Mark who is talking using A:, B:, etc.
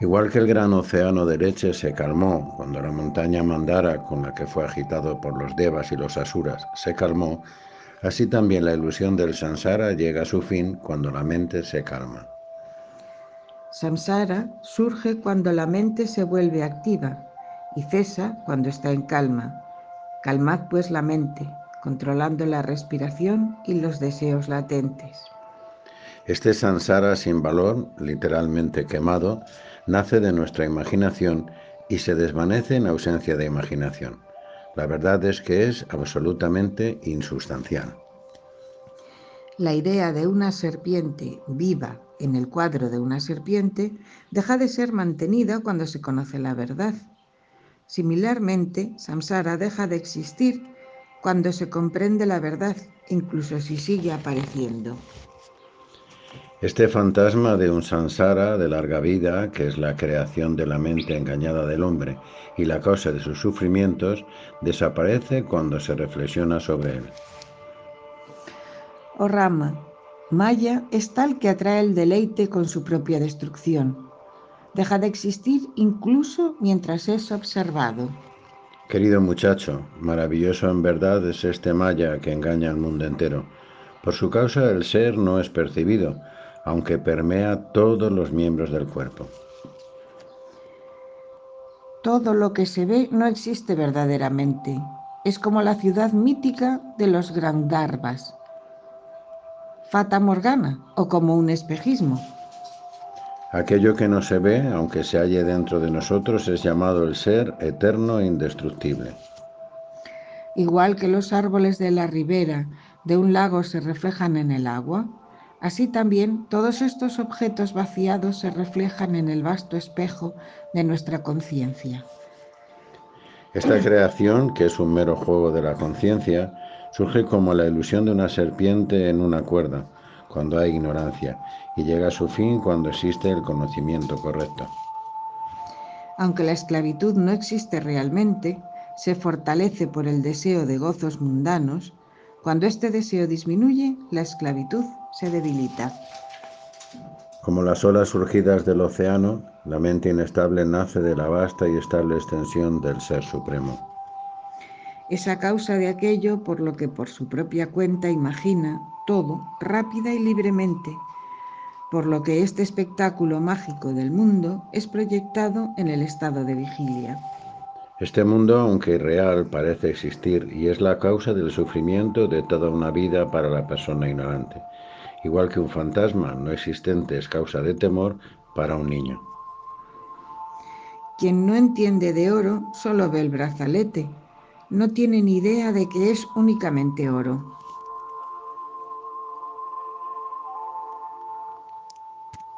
A: Igual que el gran océano de leche se calmó cuando la montaña Mandara, con la que fue agitado por los devas y los asuras, se calmó, así también la ilusión del samsara llega a su fin cuando la mente se calma.
B: Samsara surge cuando la mente se vuelve activa y cesa cuando está en calma. Calmad pues la mente, controlando la respiración y los deseos latentes.
A: Este sansara sin valor, literalmente quemado, nace de nuestra imaginación y se desvanece en ausencia de imaginación. La verdad es que es absolutamente insustancial.
B: La idea de una serpiente viva en el cuadro de una serpiente deja de ser mantenida cuando se conoce la verdad. Similarmente, samsara deja de existir cuando se comprende la verdad, incluso si sigue apareciendo.
A: Este fantasma de un sansara de larga vida, que es la creación de la mente engañada del hombre y la causa de sus sufrimientos, desaparece cuando se reflexiona sobre él.
B: Oh Rama, Maya es tal que atrae el deleite con su propia destrucción. Deja de existir incluso mientras es observado.
A: Querido muchacho, maravilloso en verdad es este Maya que engaña al mundo entero. Por su causa el ser no es percibido, aunque permea todos los miembros del cuerpo.
B: Todo lo que se ve no existe verdaderamente. Es como la ciudad mítica de los Gandharvas, Fata Morgana o como un espejismo.
A: Aquello que no se ve, aunque se halle dentro de nosotros, es llamado el ser eterno e indestructible.
B: Igual que los árboles de la ribera de un lago se reflejan en el agua, Así también todos estos objetos vaciados se reflejan en el vasto espejo de nuestra conciencia.
A: Esta creación, que es un mero juego de la conciencia, surge como la ilusión de una serpiente en una cuerda, cuando hay ignorancia, y llega a su fin cuando existe el conocimiento correcto.
B: Aunque la esclavitud no existe realmente, se fortalece por el deseo de gozos mundanos, cuando este deseo disminuye, la esclavitud se debilita.
A: Como las olas surgidas del océano, la mente inestable nace de la vasta y estable extensión del Ser Supremo.
B: Es a causa de aquello por lo que por su propia cuenta imagina todo rápida y libremente, por lo que este espectáculo mágico del mundo es proyectado en el estado de vigilia.
A: Este mundo, aunque irreal, parece existir y es la causa del sufrimiento de toda una vida para la persona ignorante, igual que un fantasma no existente es causa de temor para un niño.
B: Quien no entiende de oro solo ve el brazalete, no tiene ni idea de que es únicamente oro.